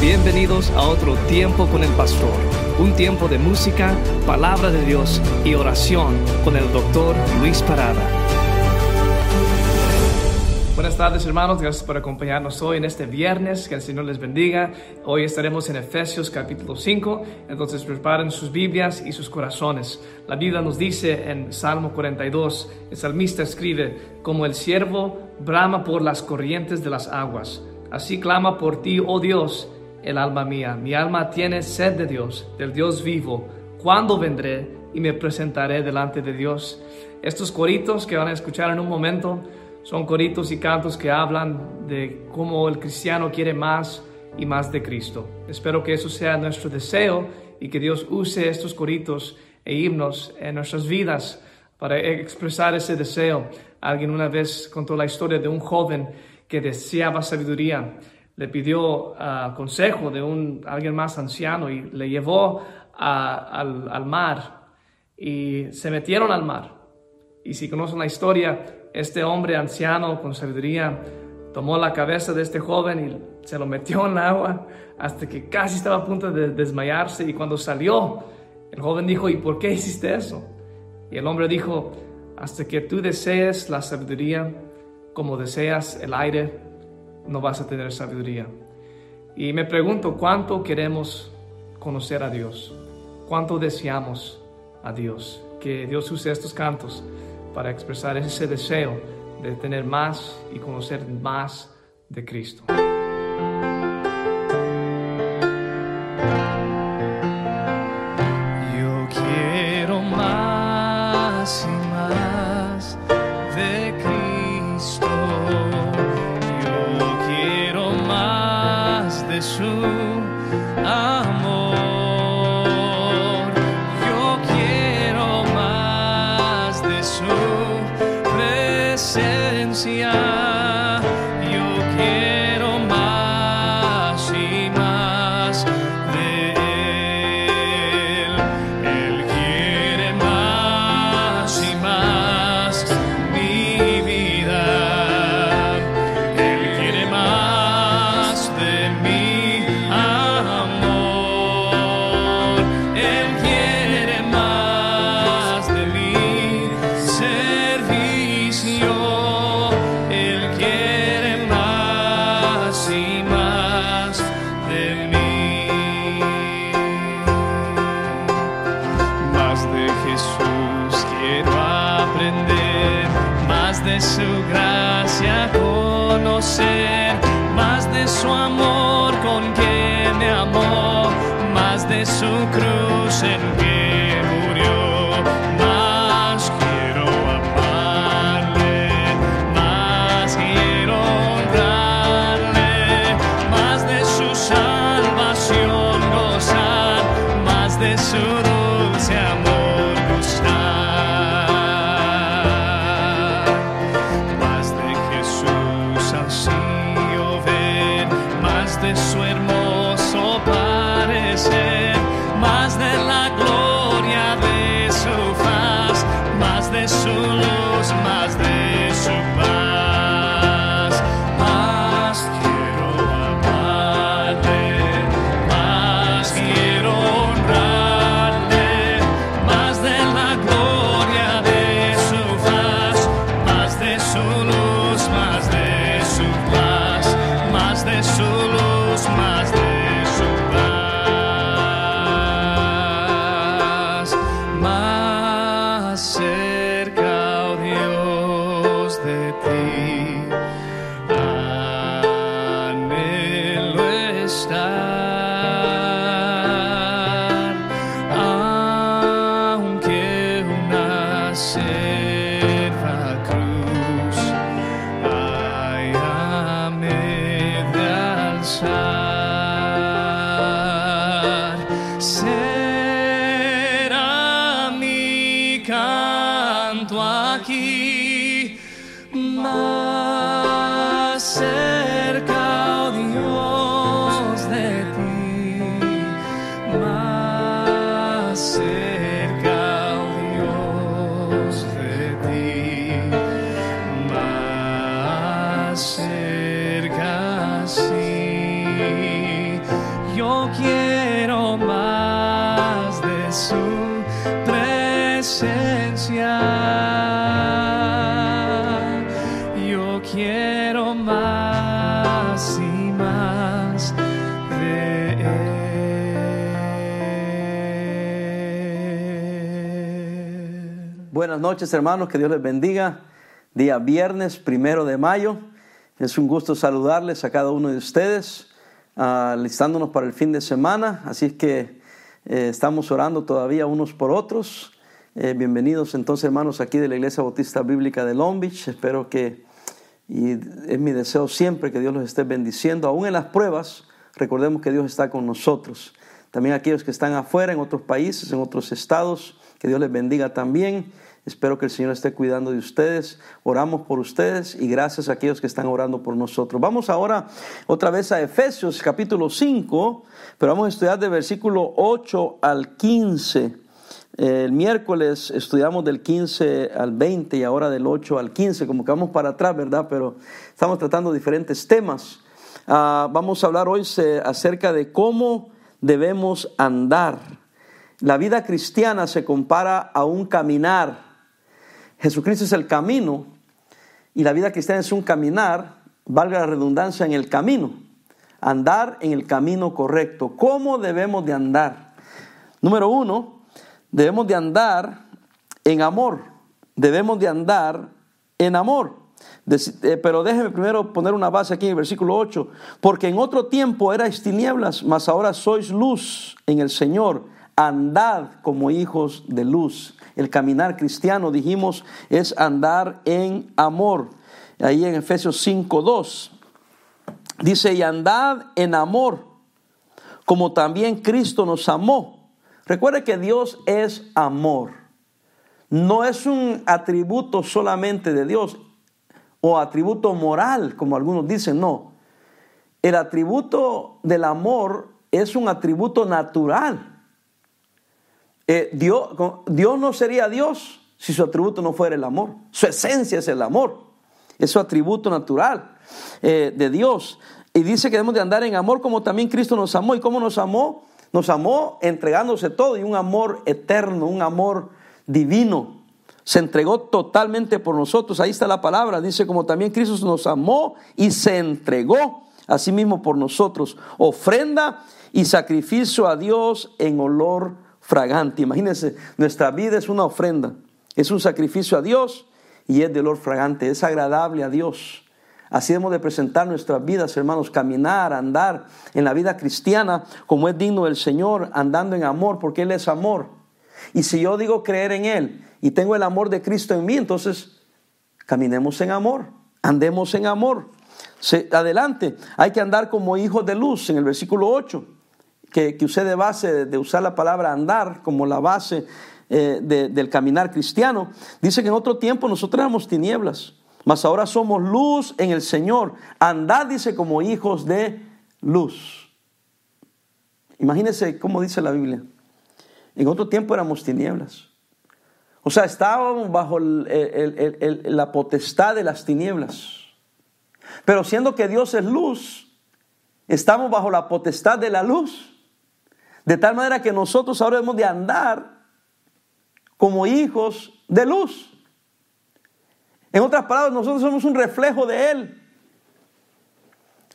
Bienvenidos a otro tiempo con el pastor, un tiempo de música, palabra de Dios y oración con el doctor Luis Parada. Buenas tardes hermanos, gracias por acompañarnos hoy en este viernes, que el Señor les bendiga. Hoy estaremos en Efesios capítulo 5, entonces preparen sus Biblias y sus corazones. La Biblia nos dice en Salmo 42, el salmista escribe, como el siervo brama por las corrientes de las aguas, así clama por ti, oh Dios, el alma mía. Mi alma tiene sed de Dios, del Dios vivo. ¿Cuándo vendré y me presentaré delante de Dios? Estos coritos que van a escuchar en un momento son coritos y cantos que hablan de cómo el cristiano quiere más y más de Cristo. Espero que eso sea nuestro deseo y que Dios use estos coritos e himnos en nuestras vidas para expresar ese deseo. Alguien una vez contó la historia de un joven que deseaba sabiduría. Le pidió ah, consejo de un, alguien más anciano y le llevó al, al mar y se metieron al mar. Y si conocen la historia, este hombre anciano con sabiduría tomó la cabeza de este joven y se lo metió en el agua hasta que casi estaba a punto de desmayarse y cuando salió, el joven dijo, ¿y por qué hiciste eso? Y el hombre dijo, hasta que tú desees la sabiduría como deseas el aire, no vas a tener sabiduría. Y me pregunto, ¿cuánto queremos conocer a Dios? ¿Cuánto deseamos a Dios? Que Dios use estos cantos para expresar ese deseo de tener más y conocer más de Cristo. passear. Noches hermanos, que Dios les bendiga. Día viernes, primero de mayo. Es un gusto saludarles a cada uno de ustedes, ah, listándonos para el fin de semana. Así es que eh, estamos orando todavía unos por otros. Eh, bienvenidos entonces hermanos aquí de la Iglesia Bautista Bíblica de Long Beach. Espero que, y es mi deseo siempre que Dios los esté bendiciendo, aún en las pruebas. Recordemos que Dios está con nosotros. También aquellos que están afuera, en otros países, en otros estados, que Dios les bendiga también. Espero que el Señor esté cuidando de ustedes. Oramos por ustedes y gracias a aquellos que están orando por nosotros. Vamos ahora otra vez a Efesios capítulo 5, pero vamos a estudiar del versículo 8 al 15. El miércoles estudiamos del 15 al 20 y ahora del 8 al 15, como que vamos para atrás, ¿verdad? Pero estamos tratando diferentes temas. Ah, vamos a hablar hoy acerca de cómo debemos andar. La vida cristiana se compara a un caminar. Jesucristo es el camino y la vida cristiana es un caminar, valga la redundancia, en el camino. Andar en el camino correcto. ¿Cómo debemos de andar? Número uno, debemos de andar en amor. Debemos de andar en amor. Eh, Pero déjeme primero poner una base aquí en el versículo 8. Porque en otro tiempo erais tinieblas, mas ahora sois luz en el Señor. Andad como hijos de luz. El caminar cristiano, dijimos, es andar en amor. Ahí en Efesios 5.2 dice, y andad en amor, como también Cristo nos amó. Recuerde que Dios es amor. No es un atributo solamente de Dios o atributo moral, como algunos dicen, no. El atributo del amor es un atributo natural. Eh, Dios, no sería Dios si su atributo no fuera el amor. Su esencia es el amor. Es su atributo natural eh, de Dios. Y dice que debemos de andar en amor como también Cristo nos amó. ¿Y cómo nos amó? Nos amó entregándose todo y un amor eterno, un amor divino. Se entregó totalmente por nosotros. Ahí está la palabra. Dice como también Cristo nos amó y se entregó a sí mismo por nosotros. Ofrenda y sacrificio a Dios en olor fragante. Imagínense, nuestra vida es una ofrenda. Es un sacrificio a Dios y es de olor fragante. Es agradable a Dios. Así debemos de presentar nuestras vidas, hermanos, caminar, andar en la vida cristiana como es digno del Señor, andando en amor, porque Él es amor. Y si yo digo creer en Él y tengo el amor de Cristo en mí, entonces caminemos en amor, andemos en amor. Adelante, hay que andar como hijos de luz en el versículo 8, que, que usé de base de usar la palabra andar como la base eh, de- del caminar cristiano. Dice que en otro tiempo nosotros éramos tinieblas, mas ahora somos luz en el Señor. Andad, dice, como hijos de luz. Imagínense cómo dice la Biblia. En otro tiempo éramos tinieblas. O sea, estábamos bajo la potestad de las tinieblas. Pero siendo que Dios es luz, estamos bajo la potestad de la luz. De tal manera que nosotros ahora debemos de andar como hijos de luz. En otras palabras, nosotros somos un reflejo de Él.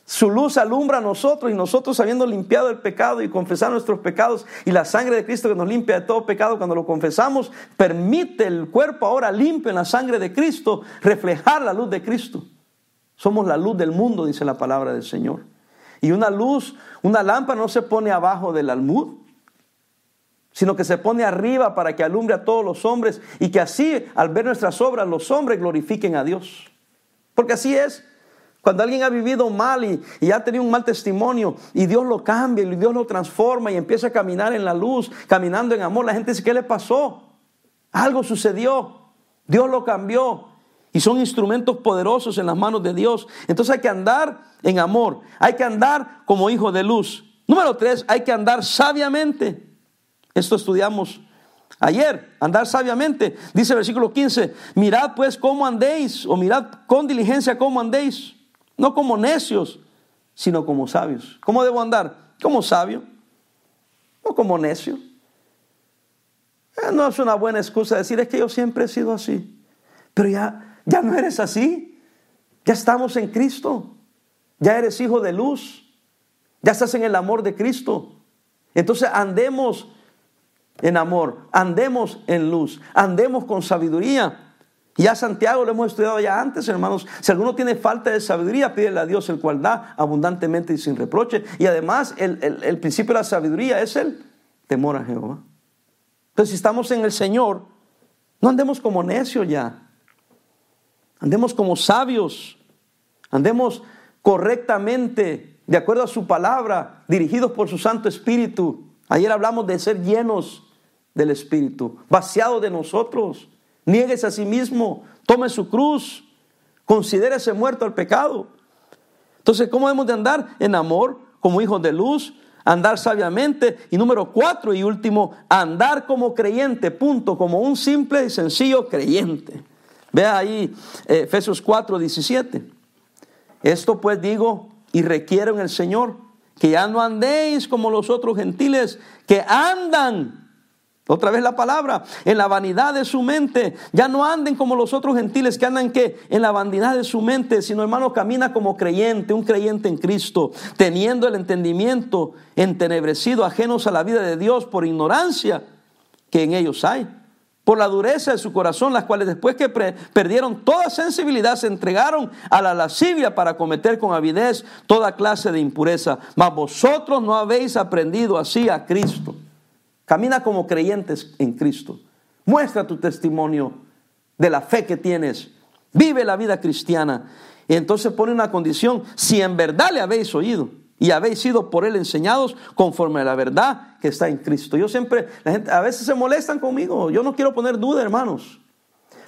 Su luz alumbra a nosotros y nosotros habiendo limpiado el pecado y confesar nuestros pecados y la sangre de Cristo que nos limpia de todo pecado cuando lo confesamos, permite el cuerpo ahora limpio en la sangre de Cristo reflejar la luz de Cristo. Somos la luz del mundo, dice la palabra del Señor. Y una luz, una lámpara no se pone abajo del almud, sino que se pone arriba para que alumbre a todos los hombres y que así, al ver nuestras obras, los hombres glorifiquen a Dios. Porque así es. Cuando alguien ha vivido mal y, ha tenido un mal testimonio y Dios lo cambia y Dios lo transforma y empieza a caminar en la luz, caminando en amor, la gente dice, ¿qué le pasó? Algo sucedió. Dios lo cambió. Y son instrumentos poderosos en las manos de Dios. Entonces hay que andar en amor. Hay que andar como hijo de luz. Número tres, hay que andar sabiamente. Esto estudiamos ayer, andar sabiamente. Dice el versículo 15, mirad pues cómo andéis, o mirad con diligencia cómo andéis, no como necios, sino como sabios. ¿Cómo debo andar? Como sabio, no como necio. Eh, no es una buena excusa decir es que yo siempre he sido así. Pero ya, ya no eres así. Ya estamos en Cristo. Ya eres hijo de luz. Ya estás en el amor de Cristo. Entonces andemos en amor, andemos en luz, andemos con sabiduría. Ya Santiago lo hemos estudiado ya antes, hermanos. Si alguno tiene falta de sabiduría, pídele a Dios el cual da abundantemente y sin reproche. Y además, el, el principio de la sabiduría es el temor a Jehová. Entonces, si estamos en el Señor, no andemos como necios ya. Andemos como sabios. Andemos correctamente, de acuerdo a su palabra, dirigidos por su Santo Espíritu. Ayer hablamos de ser llenos del Espíritu, vaciados de nosotros. Nieguese a sí mismo, tome su cruz, considérese muerto al pecado. Entonces, ¿cómo debemos de andar? En amor, como hijos de luz, andar sabiamente. Y número cuatro y último, andar como creyente, punto, como un simple y sencillo creyente. Vea ahí eh, Efesios 4, 17. Esto pues digo y requiero en el Señor, que ya no andéis como los otros gentiles que andan otra vez la palabra, en la vanidad de su mente. Ya no anden como los otros gentiles que andan que en la vanidad de su mente, sino hermano camina como creyente, un creyente en Cristo, teniendo el entendimiento entenebrecido, ajenos a la vida de Dios por ignorancia que en ellos hay. Por la dureza de su corazón, las cuales después que perdieron toda sensibilidad se entregaron a la lascivia para cometer con avidez toda clase de impureza. Mas vosotros no habéis aprendido así a Cristo. Camina como creyentes en Cristo. Muestra tu testimonio de la fe que tienes. Vive la vida cristiana. Y entonces pone una condición, si en verdad le habéis oído y habéis sido por él enseñados conforme a la verdad que está en Cristo. Yo siempre, la gente a veces se molestan conmigo, yo no quiero poner duda, hermanos.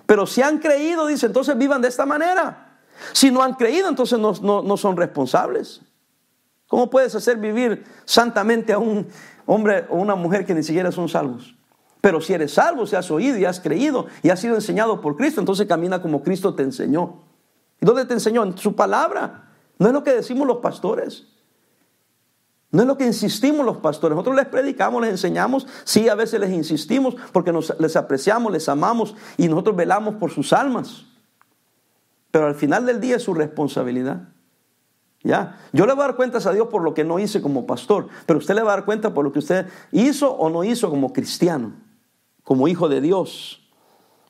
Pero si han creído, dice, entonces vivan de esta manera. Si no han creído, entonces no, no son responsables. ¿Cómo puedes hacer vivir santamente a un hombre o una mujer que ni siquiera son salvos. Pero si eres salvo, si has oído y has creído y has sido enseñado por Cristo, entonces camina como Cristo te enseñó. ¿Y dónde te enseñó? En su palabra. No es lo que decimos los pastores. No es lo que insistimos los pastores. Nosotros les predicamos, les enseñamos. Sí, a veces les insistimos porque nos, les apreciamos, les amamos y nosotros velamos por sus almas. Pero al final del día es su responsabilidad. ¿Ya? Yo le voy a dar cuentas a Dios por lo que no hice como pastor, pero usted le va a dar cuenta por lo que usted hizo o no hizo como cristiano, como hijo de Dios.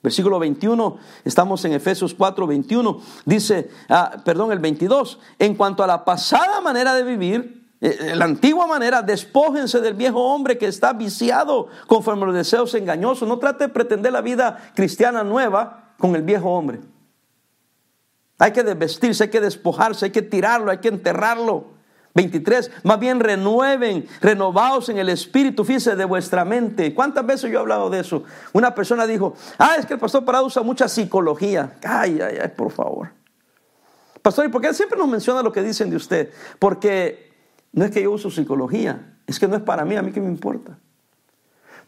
Versículo 21, estamos en Efesios 4, 21, dice, ah, perdón, el 22, en cuanto a la pasada manera de vivir, la antigua manera, despójense del viejo hombre que está viciado conforme a los deseos engañosos. No trate de pretender la vida cristiana nueva con el viejo hombre. Hay que desvestirse, hay que despojarse, hay que tirarlo, hay que enterrarlo. 23, más bien renueven, renovados en el espíritu, fíjense de vuestra mente. ¿Cuántas veces yo he hablado de eso? Una persona dijo, ah, es que el pastor Parado usa mucha psicología. Ay, ay, ay, por favor. Pastor, ¿y por qué siempre nos menciona lo que dicen de usted? Porque no es que yo uso psicología, es que no es para mí, a mí que me importa.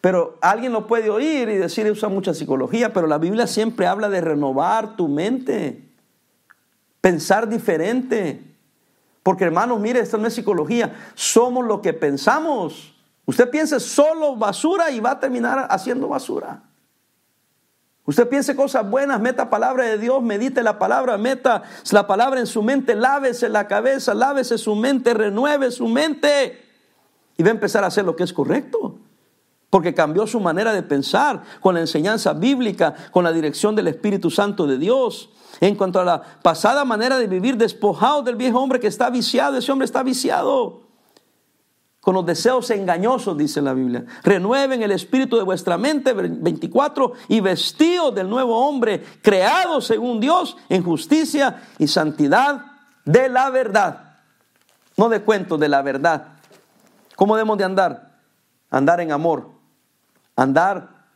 Pero alguien lo puede oír y decir, usa mucha psicología, pero la Biblia siempre habla de renovar tu mente pensar diferente. Porque hermanos, mire, esto no es psicología, somos lo que pensamos. Usted piense solo basura y va a terminar haciendo basura. Usted piense cosas buenas, meta palabra de Dios, medite la palabra, meta la palabra en su mente, lávese la cabeza, lávese su mente, renueve su mente y va a empezar a hacer lo que es correcto. Porque cambió su manera de pensar con la enseñanza bíblica, con la dirección del Espíritu Santo de Dios. En cuanto a la pasada manera de vivir despojado del viejo hombre que está viciado, ese hombre está viciado con los deseos engañosos, dice la Biblia. Renueven el espíritu de vuestra mente, 24, y vestidos del nuevo hombre, creado según Dios en justicia y santidad de la verdad. No de cuentos, de la verdad. ¿Cómo debemos de andar? Andar en amor, andar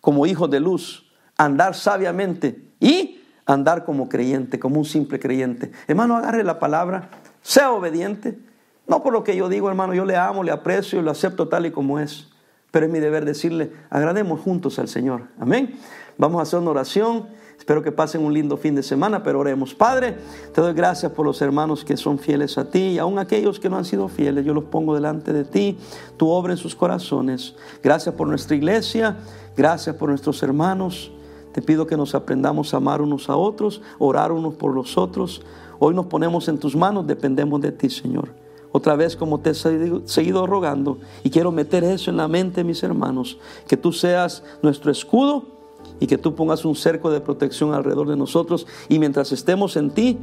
como hijos de luz, andar sabiamente y andar como creyente, como un simple creyente. Hermano, agarre la palabra, sea obediente. No por lo que yo digo, hermano, yo le amo, le aprecio y lo acepto tal y como es. Pero es mi deber decirle, agrademos juntos al Señor. Amén. Vamos a hacer una oración. Espero que pasen un lindo fin de semana, pero oremos. Padre, te doy gracias por los hermanos que son fieles a ti y aún aquellos que no han sido fieles. Yo los pongo delante de ti, tu obra en sus corazones. Gracias por nuestra iglesia, gracias por nuestros hermanos. Te pido que nos aprendamos a amar unos a otros, orar unos por los otros. Hoy nos ponemos en tus manos, dependemos de ti, Señor. Otra vez como te he seguido rogando y quiero meter eso en la mente, mis hermanos, que tú seas nuestro escudo y que tú pongas un cerco de protección alrededor de nosotros y mientras estemos en ti,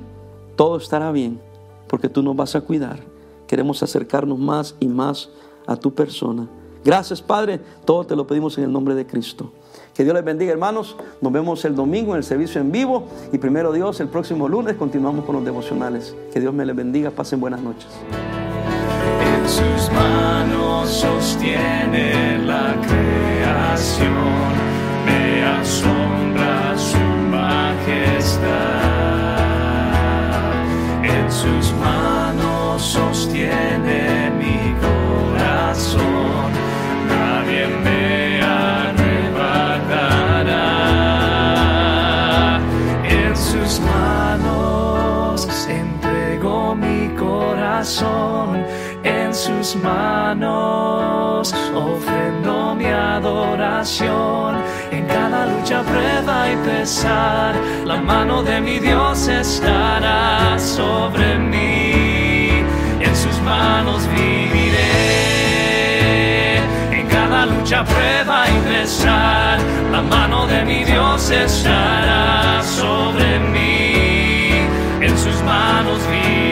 todo estará bien, porque tú nos vas a cuidar. Queremos acercarnos más y más a tu persona. Gracias, Padre. Todo te lo pedimos en el nombre de Cristo. Que Dios les bendiga, hermanos. Nos vemos el domingo en el servicio en vivo. Y primero Dios, el próximo lunes continuamos con los devocionales. Que Dios me les bendiga. Pasen buenas noches. En sus manos sostiene En sus manos ofrendo mi adoración cada lucha, prueba y pesar, la mano de mi Dios estará sobre mí. En sus manos viviré. En cada lucha, prueba y pesar, la mano de mi Dios estará sobre mí. En sus manos viviré.